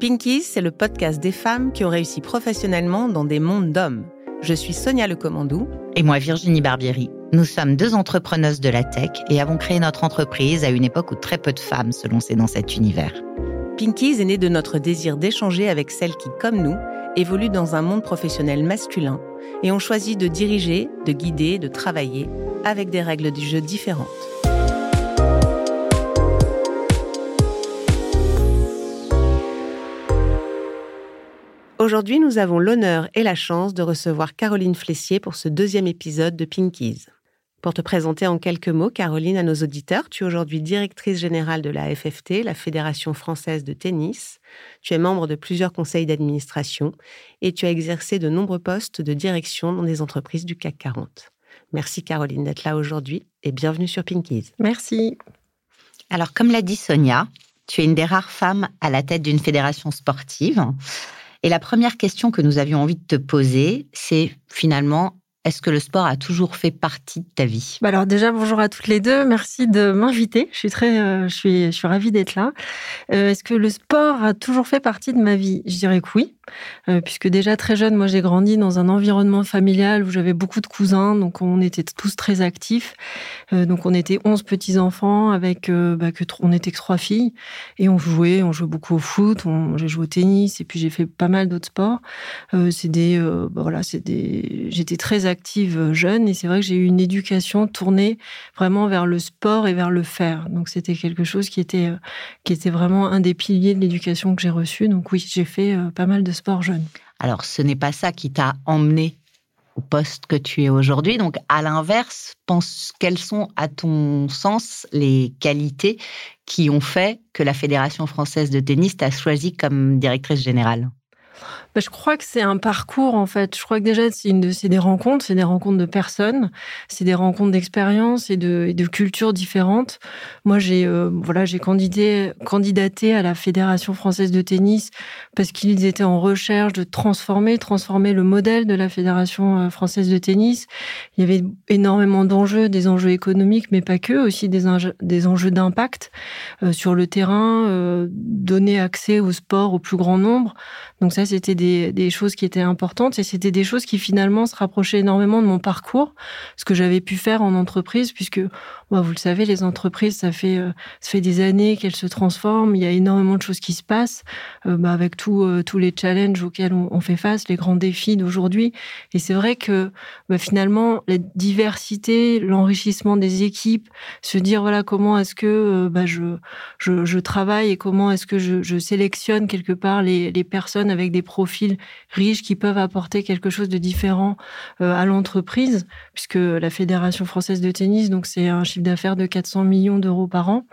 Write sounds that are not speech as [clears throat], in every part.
Pinkies, c'est le podcast des femmes qui ont réussi professionnellement dans des mondes d'hommes. Je suis Sonia Lecommandou. Et moi, Virginie Barbieri. Nous sommes deux entrepreneuses de la tech et avons créé notre entreprise à une époque où très peu de femmes se lançaient dans cet univers. Pinkies est né de notre désir d'échanger avec celles qui, comme nous, évoluent dans un monde professionnel masculin et ont choisi de diriger, de guider, de travailler avec des règles du jeu différentes. Aujourd'hui, nous avons l'honneur et la chance de recevoir Caroline Flessier pour ce deuxième épisode de Pinkies. Pour te présenter en quelques mots, Caroline, à nos auditeurs, tu es aujourd'hui directrice générale de la FFT, la Fédération française de tennis. Tu es membre de plusieurs conseils d'administration et tu as exercé de nombreux postes de direction dans des entreprises du CAC 40. Merci Caroline d'être là aujourd'hui et bienvenue sur Pinkies. Merci. Alors, comme l'a dit Sonia, tu es une des rares femmes à la tête d'une fédération sportive. Et la première question que nous avions envie de te poser, c'est finalement, est-ce que le sport a toujours fait partie de ta vie? Bah Alors déjà, bonjour à toutes les deux. Merci de m'inviter. Je suis très, euh, je suis, je suis ravie d'être là. Euh, est-ce que le sport a toujours fait partie de ma vie? Je dirais que oui. Euh, puisque déjà très jeune, moi j'ai grandi dans un environnement familial où j'avais beaucoup de cousins, donc on était tous très actifs. Donc on était 11 petits enfants avec bah, que on était que trois filles et on jouait, on jouait beaucoup au foot, j'ai joué au tennis et puis j'ai fait pas mal d'autres sports. c'est des, bah, voilà, c'est des, j'étais très active jeune et c'est vrai que j'ai eu une éducation tournée vraiment vers le sport et vers le faire. Donc c'était quelque chose qui était qui était vraiment un des piliers de l'éducation que j'ai reçu. Donc oui, j'ai fait pas mal de sport jeune. Alors, ce n'est pas ça qui t'a emmené au poste que tu es aujourd'hui. Donc, à l'inverse, pense quelles sont, à ton sens, les qualités qui ont fait que la Fédération française de tennis t'a choisi comme directrice générale? Bah, je crois que c'est un parcours en fait. Je crois que déjà c'est des rencontres, c'est des rencontres de personnes, c'est des rencontres d'expériences et de, cultures différentes. Moi j'ai euh, voilà j'ai candidaté candidaté à la Fédération française de tennis parce qu'ils étaient en recherche de transformer transformer le modèle de la Fédération euh, française de tennis. Il y avait énormément d'enjeux, des enjeux économiques mais pas que, aussi des, des enjeux d'impact euh, sur le terrain, donner accès au sport au plus grand nombre. Donc ça c'était des, choses qui étaient importantes et c'était des choses qui finalement se rapprochaient énormément de mon parcours, ce que j'avais pu faire en entreprise, puisque bah, vous le savez, les entreprises, ça fait, euh, ça fait des années qu'elles se transforment, il y a énormément de choses qui se passent, euh, bah, avec tout, euh, tous les challenges auxquels on, fait face, les grands défis d'aujourd'hui. Et c'est vrai que bah, finalement, la diversité, l'enrichissement des équipes, se dire voilà comment est-ce que je, je, je, travaille et comment est-ce que je, je sélectionne quelque part les, les personnes avec des profils riches qui peuvent apporter quelque chose de différent euh, à l'entreprise, puisque la Fédération française de tennis, donc c'est un chiffre d'affaires de 400 millions d'euros par an,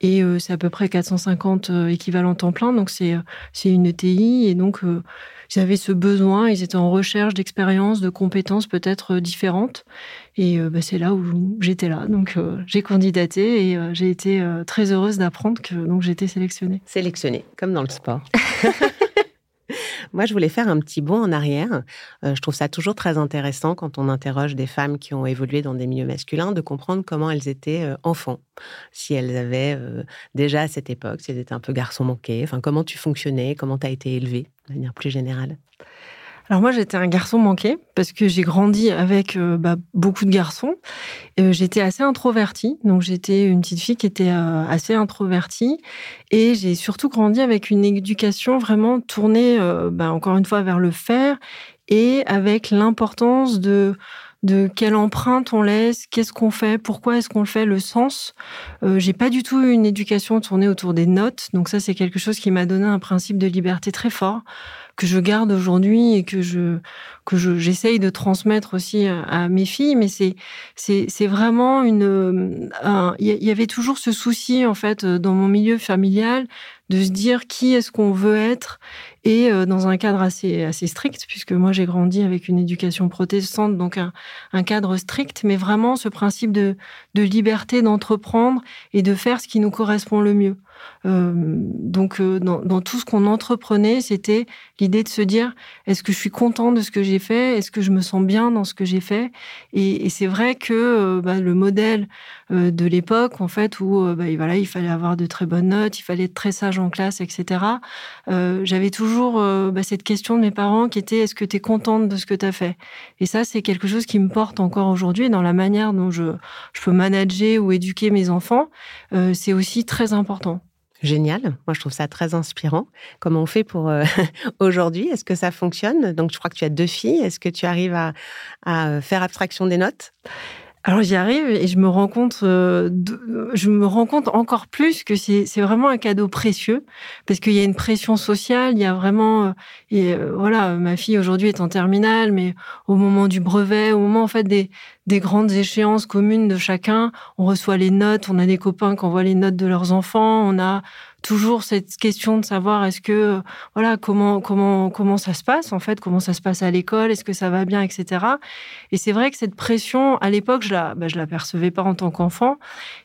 et euh, c'est à peu près 450 euh, équivalents temps plein, donc c'est c'est une ETI, et donc ils avaient ce besoin, ils étaient en recherche d'expériences, de compétences peut-être différentes. Et bah, c'est là où j'étais là. Donc j'ai candidaté et j'ai été très heureuse d'apprendre que donc été sélectionnée. Sélectionnée, comme dans le sport. [laughs] Moi, je voulais faire un petit bond en arrière. Euh, je trouve ça toujours très intéressant quand on interroge des femmes qui ont évolué dans des milieux masculins de comprendre comment elles étaient euh, enfants. Si elles avaient euh, déjà à cette époque, si elles étaient un peu garçons manqués, enfin, comment tu fonctionnais, comment tu as été élevée de manière plus générale. Alors moi, j'étais un garçon manqué parce que j'ai grandi avec euh, bah, beaucoup de garçons. Euh, j'étais assez introvertie, donc j'étais une petite fille qui était euh, assez introvertie. Et j'ai surtout grandi avec une éducation vraiment tournée, bah, encore une fois, vers le faire et avec l'importance de de quelle empreinte on laisse, qu'est-ce qu'on fait, pourquoi est-ce qu'on le fait, le sens. Euh, j'ai pas du tout une éducation tournée autour des notes, donc ça c'est quelque chose qui m'a donné un principe de liberté très fort que je garde aujourd'hui et que je que j'essaye de transmettre aussi à, mes filles. Mais c'est c'est vraiment une il y avait toujours ce souci en fait dans mon milieu familial de se dire qui est-ce qu'on veut être et euh, dans un cadre assez strict puisque moi j'ai grandi avec une éducation protestante donc un, cadre strict mais vraiment ce principe de liberté d'entreprendre et de faire ce qui nous correspond le mieux donc, dans, dans, tout ce qu'on entreprenait, c'était l'idée de se dire est-ce que je suis content de ce que j'ai fait? Est-ce que je me sens bien dans ce que j'ai fait? Et, et c'est vrai que bah, le modèle de l'époque, en fait, où bah, voilà, il fallait avoir de très bonnes notes, il fallait être très sage en classe, etc. J'avais toujours bah, cette question de mes parents qui était est-ce que tu es contente de ce que tu as fait? Et ça, c'est quelque chose qui me porte encore aujourd'hui dans la manière dont je, je peux manager ou éduquer mes enfants. c'est aussi très important. Génial. Moi, je trouve ça très inspirant. Comment on fait pour euh, [laughs] aujourd'hui? Est-ce que ça fonctionne? Donc, je crois que tu as deux filles. Est-ce que tu arrives à faire abstraction des notes? Alors j'y arrive et je me rends compte, euh, je me rends compte encore plus que c'est vraiment un cadeau précieux parce qu'il y a une pression sociale, il y a vraiment euh, et euh, voilà, ma fille aujourd'hui est en terminale, mais au moment du brevet, au moment en fait des des grandes échéances communes de chacun, on reçoit les notes, on a des copains qui envoient les notes de leurs enfants, on a toujours cette question de savoir est-ce que voilà comment comment comment ça se passe en fait comment ça se passe à l'école est-ce que ça va bien etc et c'est vrai que cette pression à l'époque je la bah, je la percevais pas en tant qu'enfant.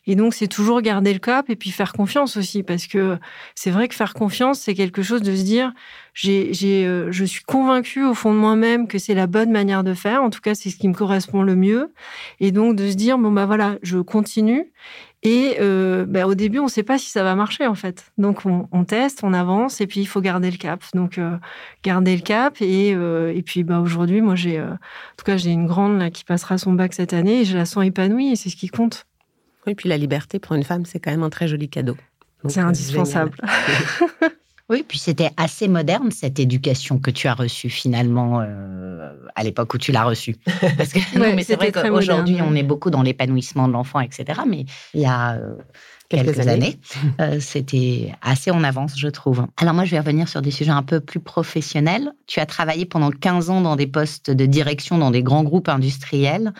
Et donc c'est toujours garder le cap et puis faire confiance aussi parce que c'est vrai que faire confiance c'est quelque chose de se dire j'ai j'ai euh, je suis convaincue au fond de moi-même que c'est la bonne manière de faire en tout cas c'est ce qui me correspond le mieux et donc de se dire bon bah voilà je continue et euh, ben, au début, on ne sait pas si ça va marcher en fait. Donc on, teste, on avance, et puis il faut garder le cap. Donc euh, garder le cap. Et, euh, et puis bah, aujourd'hui, moi j'ai, en tout cas, j'ai une grande là, qui passera son bac cette année, et je la sens épanouie, et c'est ce qui compte. Oui, puis la liberté pour une femme, c'est quand même un très joli cadeau. C'est indispensable. [laughs] Oui, puis c'était assez moderne cette éducation que tu as reçue finalement euh, à l'époque où tu l'as reçue. Parce que [laughs] mais c'est vrai qu'aujourd'hui on est beaucoup dans l'épanouissement de l'enfant, etc. Mais il y a euh, quelques, années, [laughs] euh, c'était assez en avance, je trouve. Alors moi, je vais revenir sur des sujets un peu plus professionnels. Tu as travaillé pendant 15 ans dans des postes de direction dans des grands groupes industriels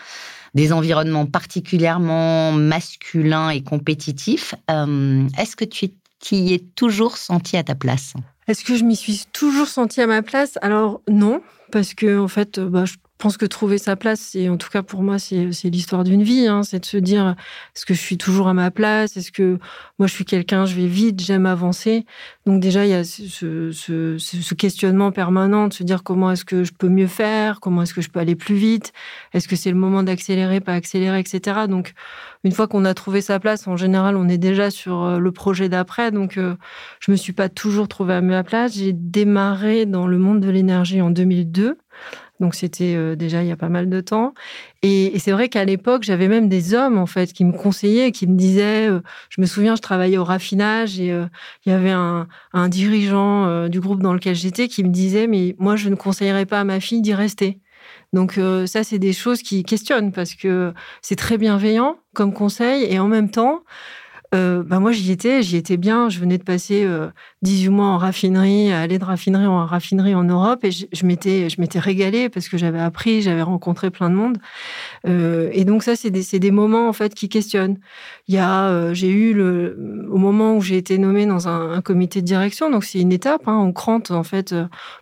des environnements particulièrement masculins et compétitifs. Est-ce que tu qui est toujours senti à ta place. Est-ce que je m'y suis toujours sentie à ma place? Alors non, parce que en fait, bah, je je pense que trouver sa place, c'est en tout cas pour moi, c'est l'histoire d'une vie. Hein. c'est de se dire est-ce que je suis toujours à ma place? Est-ce que moi je suis quelqu'un, je vais vite, j'aime avancer? Donc déjà il y a ce, ce, ce, questionnement permanent de se dire comment est-ce que je peux mieux faire? Comment est-ce que je peux aller plus vite? Est-ce que c'est le moment d'accélérer, pas accélérer, etc. Donc une fois qu'on a trouvé sa place, en général, on est déjà sur euh, le projet d'après. Donc euh, je me suis pas toujours trouvée à ma place. J'ai démarré dans le monde de l'énergie en 2002. Donc c'était euh, déjà il y a pas mal de temps. Et, c'est vrai qu'à l'époque, j'avais même des hommes en fait qui me conseillaient, qui me disaient. Euh, je me souviens, je travaillais au raffinage et euh, il y avait un, dirigeant du groupe dans lequel j'étais qui me disait mais moi je ne conseillerais pas à ma fille d'y rester. Donc ça, c'est des choses qui questionnent parce que c'est très bienveillant comme conseil et en même temps, bah moi j'y étais, j'y étais bien. Je venais de passer 18 mois en raffinerie, aller de raffinerie en raffinerie en Europe, et je, m'étais, je m'étais régalée parce que j'avais appris, j'avais rencontré plein de monde. et donc ça, c'est des, des, moments en fait qui questionnent. Il y a, j'ai eu le, au moment où j'ai été nommée dans un, comité de direction, donc c'est une étape. Hein, on crante en fait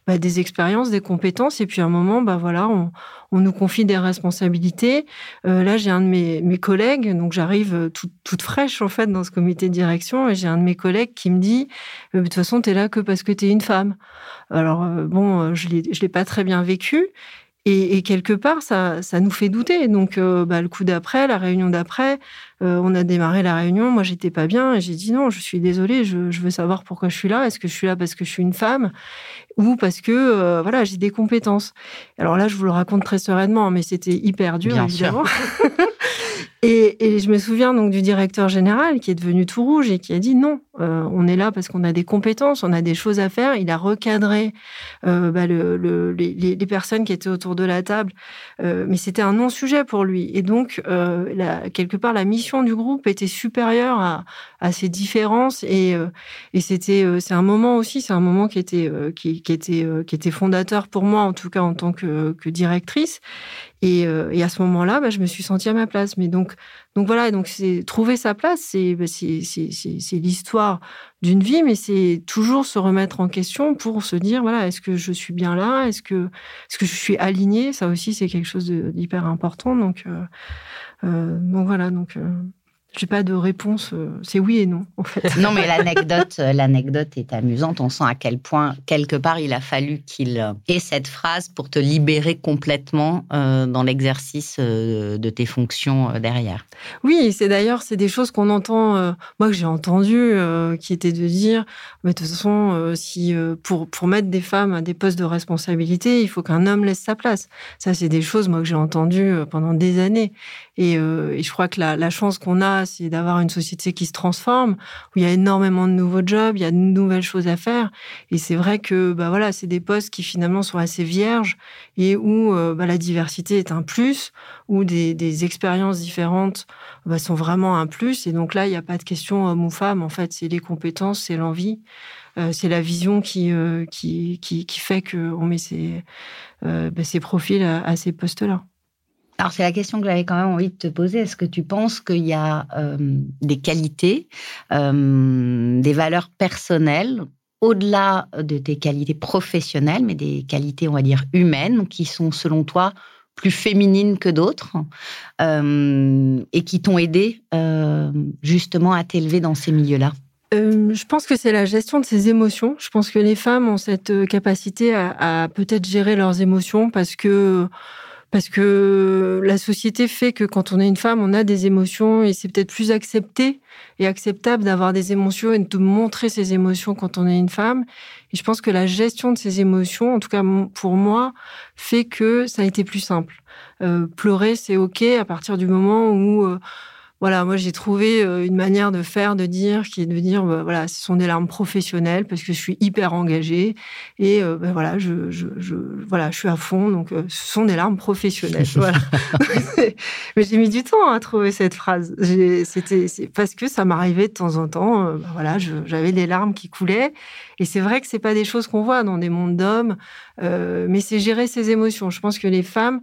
bah, des expériences, des compétences, et puis à un moment, bah voilà, on, on nous confie des responsabilités. là, j'ai un de mes, mes collègues, donc j'arrive toute fraîche en fait dans ce comité de direction, et j'ai un de mes collègues qui me dit toute façon, tu es là que parce que tu es une femme. Alors, euh, bon, euh, je ne l'ai pas très bien vécu. Et, quelque part, ça, ça nous fait douter. Donc, euh, bah, le coup d'après, la réunion d'après, on a démarré la réunion. Moi, j'étais pas bien et j'ai dit non, je suis désolée, je, veux savoir pourquoi je suis là. Est-ce que je suis là parce que je suis une femme? Ou parce que voilà, j'ai des compétences. Alors là, je vous le raconte très sereinement, mais c'était hyper dur, bien évidemment. [laughs] Et, je me souviens donc du directeur général qui est devenu tout rouge et qui a dit non, euh, on est là parce qu'on a des compétences, on a des choses à faire. Il a recadré euh, bah, le, les, personnes qui étaient autour de la table, euh, mais c'était un non-sujet pour lui. Et donc, la, quelque part, la mission du groupe était supérieure à, à ces différences. Et, et c'était, c'est un moment aussi, c'est un moment qui était, qui, qui, était, qui était fondateur pour moi, en tout cas en tant que, directrice. Et, et, à ce moment-là, bah, je me suis sentie à ma place. Mais donc, donc voilà, donc c'est trouver sa place, c'est bah, l'histoire d'une vie, mais c'est toujours se remettre en question pour se dire voilà, est-ce que je suis bien là, est-ce que est-ce que je suis alignée, ça aussi c'est quelque chose d'hyper important. Donc euh, euh, donc voilà, donc. Euh, j'ai pas de réponse. Euh, c'est oui et non, en fait. Non, mais l'anecdote, euh, l'anecdote est amusante. On sent à quel point, quelque part, il a fallu qu'il euh, ait cette phrase pour te libérer complètement dans l'exercice de tes fonctions derrière. Oui, c'est d'ailleurs, c'est des choses qu'on entend, moi que j'ai entendu, qui étaient de dire, mais de toute façon, si pour pour mettre des femmes à des postes de responsabilité, il faut qu'un homme laisse sa place. Ça, c'est des choses, moi que j'ai entendues pendant des années. Et, et je crois que la, la chance qu'on a c'est d'avoir une société qui se transforme, où il y a énormément de nouveaux jobs, il y a de nouvelles choses à faire. Et c'est vrai que bah voilà, c'est des postes qui finalement sont assez vierges et où euh, bah, la diversité est un plus, où des, expériences différentes bah, sont vraiment un plus. Et donc là, il n'y a pas de question homme ou femme. En fait, c'est les compétences, c'est l'envie. Euh, c'est la vision qui, euh, qui, qui, fait qu'on met ces, bah, ces profils à ces postes-là. Alors, c'est la question que j'avais quand même envie de te poser. Est-ce que tu penses qu'il y a euh, des qualités, euh, des valeurs personnelles, au-delà de tes qualités professionnelles, mais des qualités, on va dire, humaines, qui sont, selon toi, plus féminines que d'autres euh, et qui t'ont aidé justement à t'élever dans ces milieux-là? Je pense que c'est la gestion de ses émotions. Je pense que les femmes ont cette capacité à, à peut-être gérer leurs émotions parce que parce que la société fait que quand on est une femme, on a des émotions et c'est peut-être plus accepté et acceptable d'avoir des émotions et de montrer ses émotions quand on est une femme. Et je pense que la gestion de ces émotions, en tout cas pour moi, fait que ça a été plus simple. Euh, pleurer, c'est ok à partir du moment où euh, voilà, moi j'ai trouvé euh, une manière de faire, de dire, qui est de dire, bah, voilà, ce sont des larmes professionnelles parce que je suis hyper engagée et euh, bah, voilà, je, je, je, voilà, je suis à fond, donc euh, ce sont des larmes professionnelles. [laughs] voilà. [laughs] Mais j'ai mis du temps à trouver cette phrase. C'était parce que ça m'arrivait de temps en temps. Bah, voilà, j'avais des larmes qui coulaient et c'est vrai que c'est pas des choses qu'on voit dans des mondes d'hommes, mais c'est gérer ses émotions. Je pense que les femmes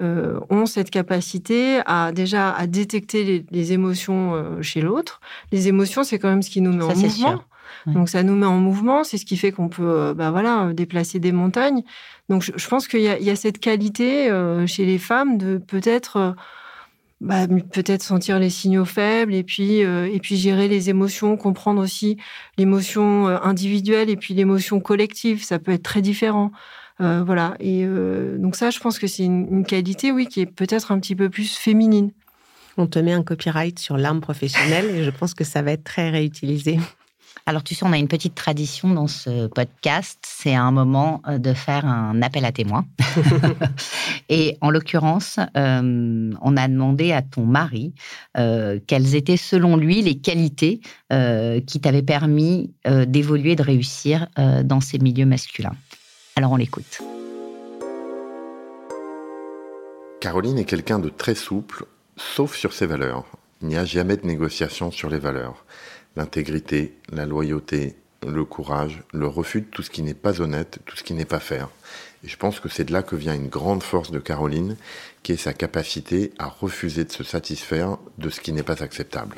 euh, ont cette capacité à déjà à détecter les, émotions euh, chez l'autre. Les émotions, c'est quand même ce qui nous met en mouvement. Donc ça nous met en mouvement, c'est ce qui fait qu'on peut, euh, bah voilà, déplacer des montagnes. Donc je, pense qu'il y, y, a cette qualité chez les femmes de peut-être bah, peut-être sentir les signaux faibles et puis et puis gérer les émotions, comprendre aussi l'émotion individuelle et puis l'émotion collective. Ça peut être très différent. Euh, voilà. Et euh, donc ça, je pense que c'est une, qualité, oui, qui est peut-être un petit peu plus féminine. On te met un copyright sur l'arme professionnelle et je pense que ça va être très réutilisé. Alors, tu sais, on a une petite tradition dans ce podcast. C'est un moment euh, de faire un appel à témoins. [laughs] et en l'occurrence, on a demandé à ton mari quelles étaient, selon lui, les qualités qui t'avaient permis d'évoluer, de réussir dans ces milieux masculins. Alors on l'écoute. Caroline est quelqu'un de très souple, sauf sur ses valeurs. Il n'y a jamais de négociation sur les valeurs. L'intégrité, la loyauté, le courage, le refus de tout ce qui n'est pas honnête, tout ce qui n'est pas faire. Et je pense que c'est de là que vient une grande force de Caroline, qui est sa capacité à refuser de se satisfaire de ce qui n'est pas acceptable.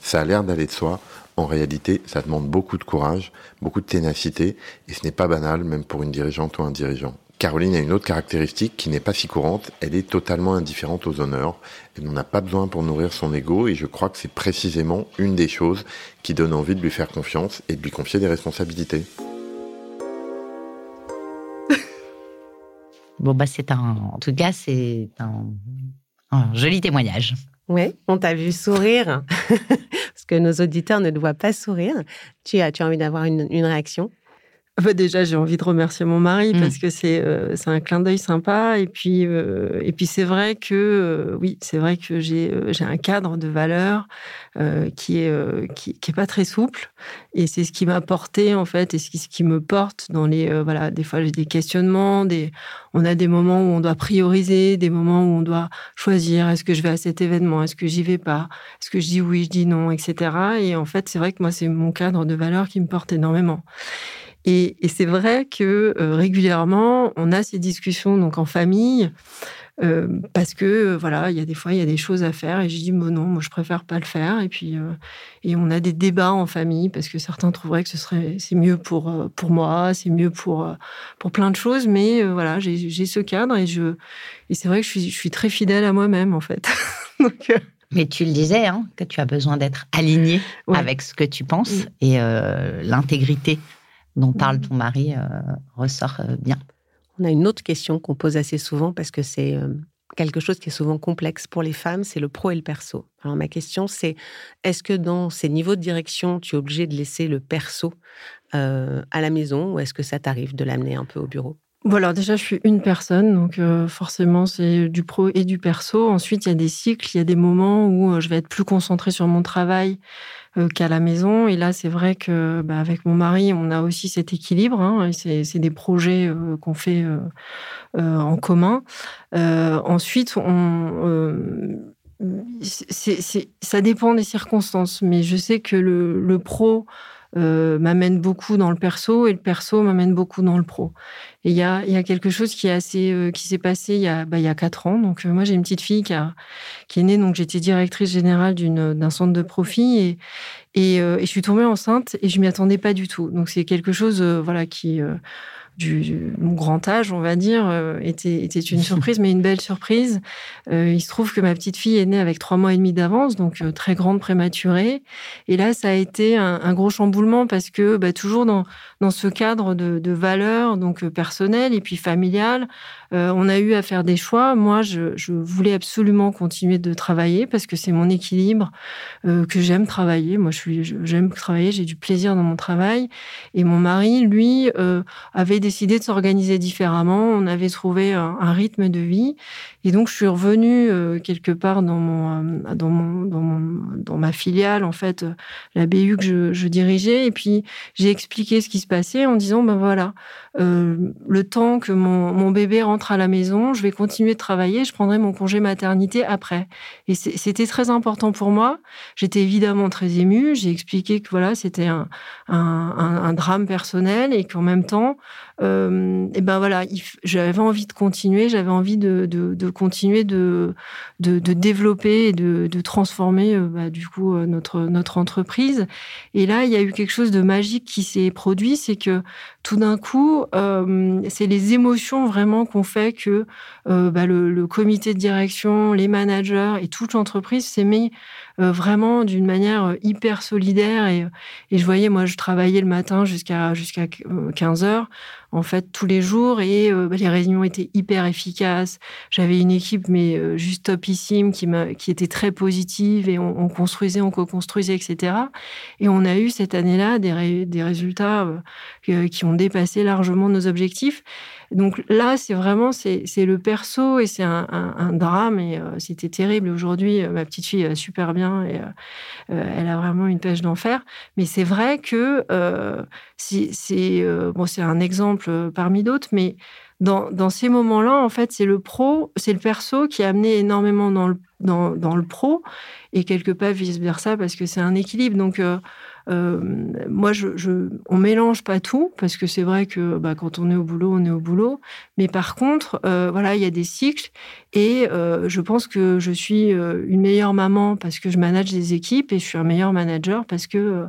Ça a l'air d'aller de soi. En réalité, ça demande beaucoup de courage, beaucoup de ténacité, et ce n'est pas banal, même pour une dirigeante ou un dirigeant. Caroline a une autre caractéristique qui n'est pas si courante, elle est totalement indifférente aux honneurs, elle n'en a pas besoin pour nourrir son ego, et je crois que c'est précisément une des choses qui donne envie de lui faire confiance et de lui confier des responsabilités. Bon, bah, c'est un, en tout cas, c'est un, joli témoignage. Oui, on t'a vu sourire, [laughs] parce que nos auditeurs ne te voient pas sourire. Tu as, tu as envie d'avoir une réaction? [laughs] bah, déjà, j'ai envie de remercier mon mari mmh. parce que c'est euh, un clin d'œil sympa. Et puis, euh, et puis c'est vrai que, euh, oui, c'est vrai que j'ai j'ai un cadre de valeur qui est qui, qui, est pas très souple. Et c'est ce qui m'a porté, en fait, et ce qui, ce qui me porte dans les. voilà, des fois, j'ai des questionnements. Des, on a des moments où on doit prioriser, des moments où on doit choisir est-ce que je vais à cet événement, est-ce que j'y vais pas, est-ce que je dis oui, je dis non, etc. Et en fait, c'est vrai que moi, c'est mon cadre de valeur qui me porte énormément. Et, c'est vrai que euh, régulièrement, on a ces discussions donc en famille. Euh, parce que voilà, il y a des fois il y a des choses à faire et je dis bon non, moi je préfère pas le faire et puis euh, et on a des débats en famille parce que certains trouveraient que ce serait c'est mieux pour pour moi, c'est mieux pour pour plein de choses, mais voilà j'ai ce cadre et je et c'est vrai que je suis je suis très fidèle à moi-même en fait. [laughs] donc Mais tu le disais, hein, que tu as besoin d'être aligné avec ce que tu penses et euh, l'intégrité dont parle ton mari euh, ressort euh, bien. On a une autre question qu'on pose assez souvent parce que c'est quelque chose qui est souvent complexe pour les femmes, c'est le pro et le perso. Alors ma question c'est, est-ce que dans ces niveaux de direction, tu es obligé de laisser le perso à la maison ou est-ce que ça t'arrive de l'amener un peu au bureau? Voilà, déjà, je suis une personne, donc euh, forcément, c'est du pro et du perso. Ensuite, il y a des cycles, il y a des moments où euh, je vais être plus concentrée sur mon travail euh, qu'à la maison. Et là, c'est vrai que bah, avec mon mari, on a aussi cet équilibre. Hein, c'est des projets qu'on fait en commun. ensuite, on, ça dépend des circonstances, mais je sais que le, le pro euh, m'amène beaucoup dans le perso et le perso m'amène beaucoup dans le pro. Et il y a, y a, quelque chose qui est assez, euh, qui s'est passé il y a, bah, y a quatre ans. Donc euh, moi j'ai une petite fille qui, a, qui est née, donc j'étais directrice générale d'un centre de profit et, et, et, je suis tombée enceinte et je m'y attendais pas du tout. Donc c'est quelque chose, voilà, qui du, mon grand âge, on va dire, euh, était, était une [laughs] surprise, mais une belle surprise. Euh, il se trouve que ma petite fille est née avec trois mois et demi d'avance, donc euh, très grande prématurée. Et là, ça a été un, gros chamboulement parce que bah, toujours dans, dans ce cadre de, de valeurs, donc personnelles et puis familiales, on a eu à faire des choix. Moi, je, je voulais absolument continuer de travailler parce que c'est mon équilibre, que j'aime travailler. Moi, je suis, j'aime travailler, j'ai du plaisir dans mon travail. Et mon mari, lui, avait des décidé de s'organiser différemment. On avait trouvé un, rythme de vie. Et donc, je suis revenue euh, quelque part dans, mon, euh, dans, mon, dans, mon, dans, ma filiale, en fait, euh, la BU que je, je dirigeais. Et puis, j'ai expliqué ce qui se passait en disant, ben voilà, le temps que mon, bébé rentre à la maison, je vais continuer de travailler, je prendrai mon congé maternité après. Et c'était très important pour moi. J'étais évidemment très émue. J'ai expliqué que voilà, c'était un, drame personnel et qu'en même temps, euh, et ben voilà, j'avais envie de continuer, j'avais envie de, continuer de, développer et de, transformer euh, bah, du coup euh, notre entreprise. Et là, il y a eu quelque chose de magique qui s'est produit, c'est que tout d'un coup, euh, c'est les émotions vraiment qu'on fait que euh, bah, le, le, comité de direction, les managers et toute l'entreprise s'est mis vraiment d'une manière euh, hyper solidaire. Et, et, je voyais, moi, je travaillais le matin jusqu'à jusqu'à 15 heures en fait tous les jours et bah, les réunions étaient hyper efficaces. J'avais une équipe mais juste topissime qui qui était très positive et on, on construisait, on co-construisait, etc. Et on a eu cette année-là des, des résultats qui ont dépassé largement nos objectifs. Donc là, c'est vraiment c'est le perso et c'est un, drame et euh, c'était terrible. Aujourd'hui, euh, ma petite fille va super bien et euh, elle a vraiment une pêche d'enfer. Mais c'est vrai que c'est bon, c'est un exemple parmi d'autres, mais dans, dans ces moments-là, en fait, c'est le pro, c'est le perso qui a amené énormément dans le, dans, dans le pro et quelque part vice-versa parce que c'est un équilibre. Donc, moi, je, je, on mélange pas tout parce que c'est vrai que bah, quand on est au boulot, on est au boulot. Mais par contre, euh, voilà, il y a des cycles et euh, je pense que je suis euh, une meilleure maman parce que je manage des équipes et je suis un meilleur manager parce que euh,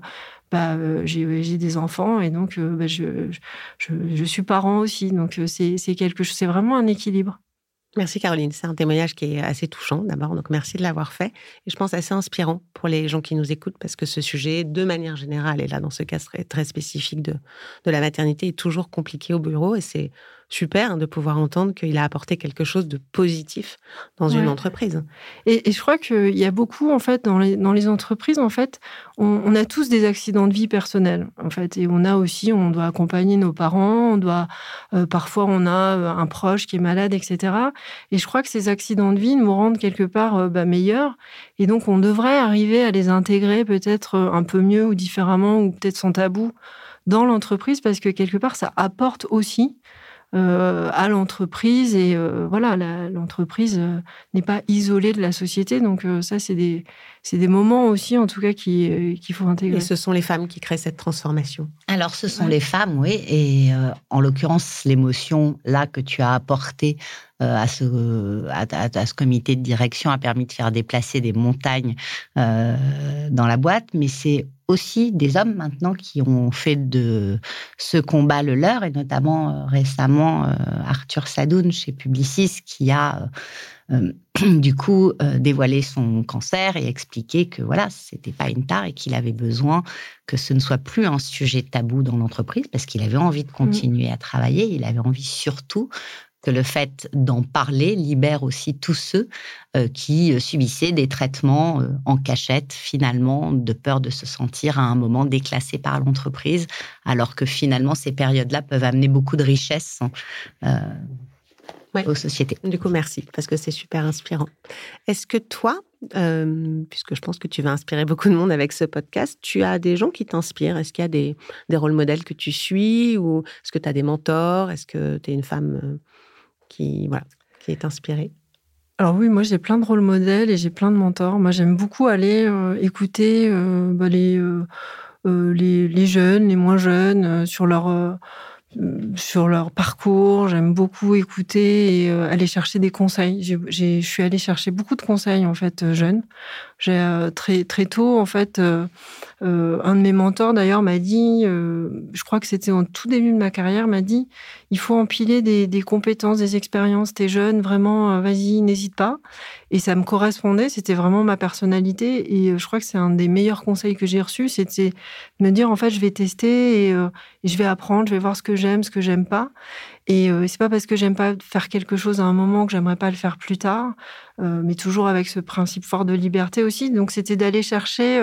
bah, j'ai des enfants et donc bah, je, je, je, suis parent aussi. Donc c'est quelque chose, c'est vraiment un équilibre. Merci Caroline, c'est un témoignage qui est assez touchant d'abord, donc merci de l'avoir fait. Et je pense assez inspirant pour les gens qui nous écoutent parce que ce sujet, de manière générale, et là dans ce cas très, spécifique de, de la maternité, est toujours compliqué au bureau. Et c'est super de pouvoir entendre qu'il a apporté quelque chose de positif dans une entreprise. Et, je crois qu'il y a beaucoup, en fait, dans les, dans les entreprises, en fait, on, a tous des accidents de vie personnels, en fait, et on a aussi, on doit accompagner nos parents, on doit, euh, parfois, on a euh, un proche qui est malade, etc. Et je crois que ces accidents de vie nous rendent quelque part euh, bah, meilleurs, et donc on devrait arriver à les intégrer peut-être un peu mieux ou différemment, ou peut-être sans tabou dans l'entreprise, parce que quelque part, ça apporte aussi euh, à l'entreprise et euh, voilà, l'entreprise euh, n'est pas isolée de la société. Donc ça, c'est des, des moments aussi, en tout cas, qu'il faut intégrer. Et ce sont les femmes qui créent cette transformation. Alors, ce sont les femmes, oui. Et en l'occurrence, l'émotion là que tu as apportée à ce, à, ce comité de direction a permis de faire déplacer des montagnes dans la boîte, mais c'est aussi des hommes maintenant qui ont fait de ce combat le leur, et notamment euh, récemment euh, Arthur Sadoun chez Publicis qui a euh, [clears throat] du coup dévoilé son cancer et expliqué que voilà, c'était pas une tare et qu'il avait besoin que ce ne soit plus un sujet tabou dans l'entreprise parce qu'il avait envie de mmh. continuer à travailler, il avait envie surtout que le fait d'en parler libère aussi tous ceux euh, qui euh, subissaient des traitements euh, en cachette, finalement, de peur de se sentir à un moment déclassé par l'entreprise, alors que finalement, ces périodes-là peuvent amener beaucoup de richesse aux sociétés. Du coup, merci, parce que c'est super inspirant. Est-ce que toi, puisque je pense que tu vas inspirer beaucoup de monde avec ce podcast, tu as des gens qui t'inspirent? Est-ce qu'il y a des, des rôles modèles que tu suis Ou est-ce que tu as des mentors? Est-ce que tu es une femme qui, voilà, qui est inspiré alors oui, moi j'ai plein de rôles modèles et j'ai plein de mentors. Moi j'aime beaucoup aller euh, écouter euh, bah, les, euh, les, les, jeunes, les moins jeunes, sur leur sur leur parcours. J'aime beaucoup écouter et aller chercher des conseils. je suis allée chercher beaucoup de conseils en fait jeunes. J'ai très très tôt en fait un de mes mentors, d'ailleurs, m'a dit, euh, je crois que c'était en tout début de ma carrière, m'a dit, il faut empiler des, compétences, des expériences. T'es jeune, vraiment, euh, vas-y, n'hésite pas. Et ça me correspondait, c'était vraiment ma personnalité. Et je crois que c'est un des meilleurs conseils que j'ai reçus, c'était de me dire, en fait, je vais tester et, et, je vais apprendre, je vais voir ce que j'aime, ce que j'aime pas. Et c'est pas parce que j'aime pas faire quelque chose à un moment que j'aimerais pas le faire plus tard, mais toujours avec ce principe fort de liberté aussi. Donc c'était d'aller chercher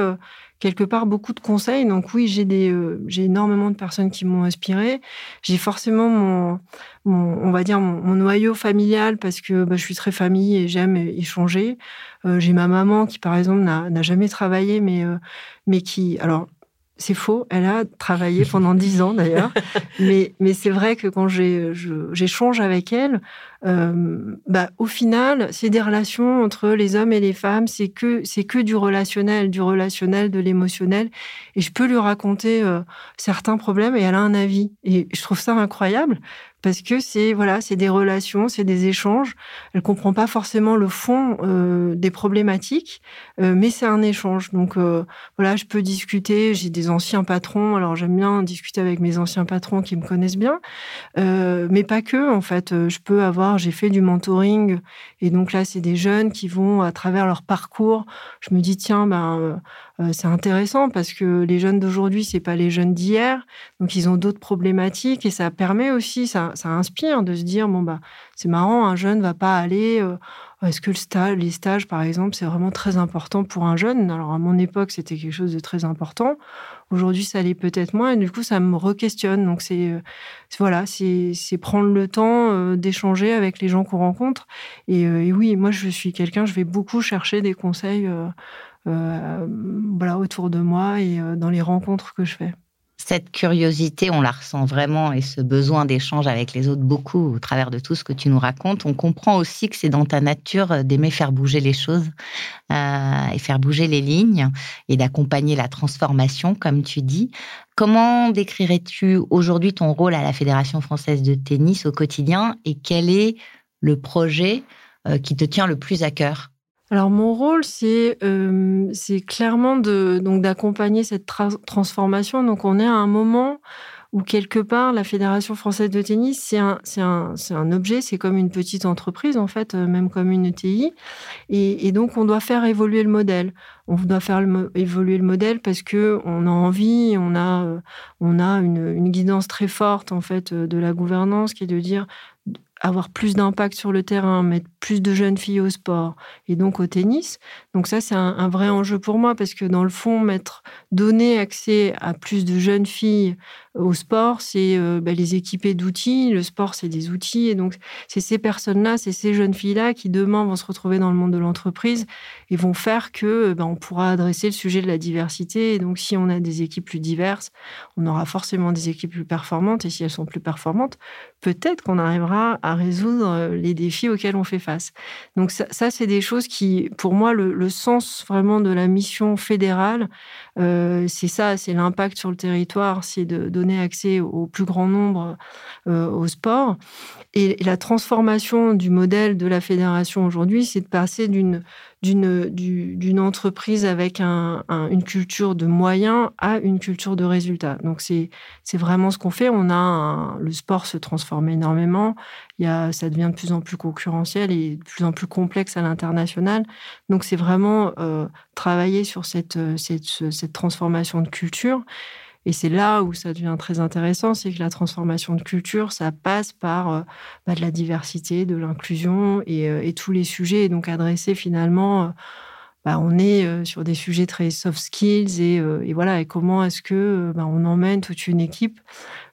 quelque part beaucoup de conseils. Donc oui, j'ai des, euh, j'ai énormément de personnes qui m'ont inspiré. J'ai forcément mon, on va dire mon, noyau familial parce que bah, je suis très famille et j'aime échanger. Euh, j'ai ma maman qui par exemple n'a jamais travaillé, mais euh, mais qui, alors c'est faux, elle a travaillé pendant dix ans d'ailleurs, [laughs] mais, mais c'est vrai que quand j'échange avec elle, euh, bah, au final, c'est des relations entre les hommes et les femmes, c'est que, c'est que du relationnel, du relationnel, de l'émotionnel, et je peux lui raconter euh, certains problèmes et elle a un avis. Et je trouve ça incroyable parce que c'est voilà, c'est des relations, c'est des échanges. Elle comprend pas forcément le fond euh, des problématiques, mais c'est un échange. Donc voilà, je peux discuter. J'ai des anciens patrons, alors j'aime bien discuter avec mes anciens patrons qui me connaissent bien, mais pas que. En fait, je peux avoir. J'ai fait du mentoring et donc là, c'est des jeunes qui vont à travers leur parcours. Je me dis tiens, ben euh, c'est intéressant parce que les jeunes d'aujourd'hui, c'est pas les jeunes d'hier, donc ils ont d'autres problématiques et ça permet aussi, ça, ça inspire de se dire bon bah c'est marrant, un jeune va pas aller. Euh, est-ce que le les stages, par exemple, c'est vraiment très important pour un jeune? Alors à mon époque, c'était quelque chose de très important. Aujourd'hui, ça l'est peut-être moins et du coup, ça me re-questionne. Donc c'est euh, voilà, c'est prendre le temps d'échanger avec les gens qu'on rencontre. Et, et, oui, moi, je suis quelqu'un, je vais beaucoup chercher des conseils euh, voilà, autour de moi et euh, dans les rencontres que je fais. Cette curiosité, on la ressent vraiment et ce besoin d'échange avec les autres beaucoup au travers de tout ce que tu nous racontes. On comprend aussi que c'est dans ta nature d'aimer faire bouger les choses euh, et faire bouger les lignes et d'accompagner la transformation, comme tu dis. Comment décrirais-tu aujourd'hui ton rôle à la Fédération française de tennis au quotidien et quel est le projet qui te tient le plus à cœur? Alors mon rôle, c'est euh, clairement donc d'accompagner cette transformation. Donc on est à un moment où quelque part la Fédération française de tennis, c'est un, objet, c'est comme une petite entreprise en fait, euh, même comme une ETI. Et, donc on doit faire évoluer le modèle. On doit faire évoluer le modèle parce que on a envie, on a, euh, une, une guidance très forte en fait de la gouvernance qui est de dire avoir plus d'impact sur le terrain, mettre plus de jeunes filles au sport et donc au tennis. Donc ça, c'est un, vrai enjeu pour moi parce que dans le fond, mettre, donner accès à plus de jeunes filles au sport, c'est euh, bah, les équiper d'outils. Le sport, c'est des outils. Et donc, c'est ces personnes-là, c'est ces jeunes filles-là qui demain vont se retrouver dans le monde de l'entreprise et vont faire que bah, on pourra adresser le sujet de la diversité. Et donc, si on a des équipes plus diverses, on aura forcément des équipes plus performantes. Et si elles sont plus performantes, peut-être qu'on arrivera à résoudre euh, les défis auxquels on fait face. Donc, ça, c'est des choses qui, pour moi, le, sens vraiment de la mission fédérale, euh, c'est ça, c'est l'impact sur le territoire, c'est de accès au plus grand nombre euh, au sport. Et la transformation du modèle de la fédération aujourd'hui, c'est de passer d'une d'une entreprise avec un, une culture de moyens à une culture de résultats. Donc c'est vraiment ce qu'on fait. On a le sport se transforme énormément. Il y a, ça devient de plus en plus concurrentiel et de plus en plus complexe à l'international. Donc c'est vraiment euh, travailler sur cette, cette cette transformation de culture. Et c'est là où ça devient très intéressant, c'est que la transformation de culture, ça passe par euh, bah, de la diversité, de l'inclusion et, euh, et, tous les sujets. Et donc adresser finalement, euh, bah, on est sur des sujets très soft skills et, et voilà. Et comment est-ce que bah, on emmène toute une équipe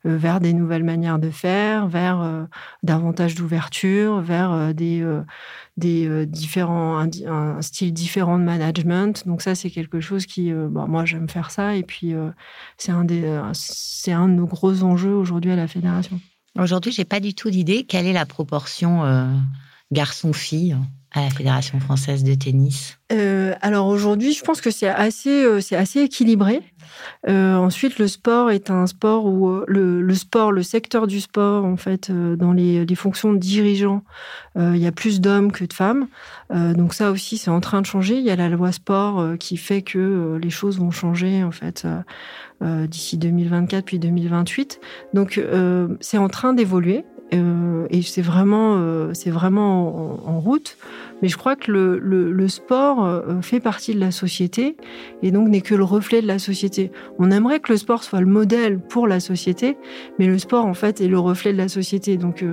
vers des nouvelles manières de faire, vers davantage d'ouverture, vers des euh, différents, un, style différent de management. Donc ça, c'est quelque chose qui, euh, bah, moi, j'aime faire ça. Et puis, euh, c'est un, des, c'est un de nos gros enjeux aujourd'hui à la fédération. Aujourd'hui, j'ai pas du tout d'idée. Quelle est la proportion garçon-fille à la Fédération française de tennis euh, Alors aujourd'hui, je pense que c'est assez, euh, assez équilibré. Euh, ensuite, le sport est un sport où le, sport, le secteur du sport, en fait, dans les, les, fonctions de dirigeants, il y a plus d'hommes que de femmes. donc ça aussi, c'est en train de changer. Il y a la loi sport qui fait que les choses vont changer, en fait, d'ici 2024 puis 2028. Donc c'est en train d'évoluer. Euh, et c'est vraiment, euh, c'est vraiment en, route. Mais je crois que le, le, sport euh, fait partie de la société et donc n'est que le reflet de la société. On aimerait que le sport soit le modèle pour la société, mais le sport en fait est le reflet de la société. Donc,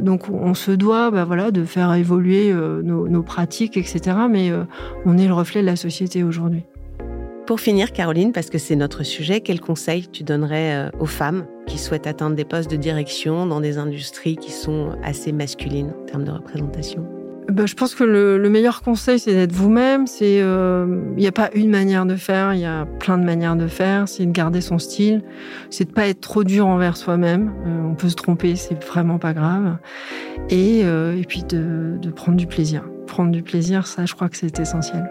donc on se doit, bah, voilà, de faire évoluer nos, nos, pratiques, etc. Mais on est le reflet de la société aujourd'hui. Pour finir, Caroline, parce que c'est notre sujet, quel conseil tu donnerais euh, aux femmes qui souhaitent atteindre des postes de direction dans des industries qui sont assez masculines en termes de représentation? Ben, je pense que le, meilleur conseil, c'est d'être vous-même. C'est, il euh, n'y a pas une manière de faire, il y a plein de manières de faire. C'est de garder son style, c'est de pas être trop dur envers soi-même. Euh, on peut se tromper, c'est vraiment pas grave. Et, et puis de prendre du plaisir. Prendre du plaisir, ça, je crois que c'est essentiel.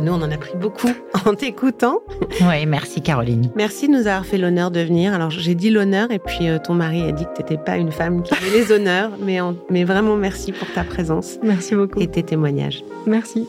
Nous, on en a pris beaucoup [laughs] en t'écoutant. Oui, merci Caroline. Merci de nous avoir fait l'honneur de venir. Alors, j'ai dit l'honneur et puis euh, ton mari a dit que tu n'étais pas une femme qui avait les [laughs] honneurs, mais, mais vraiment merci pour ta présence. Merci beaucoup. Et tes témoignages. Merci.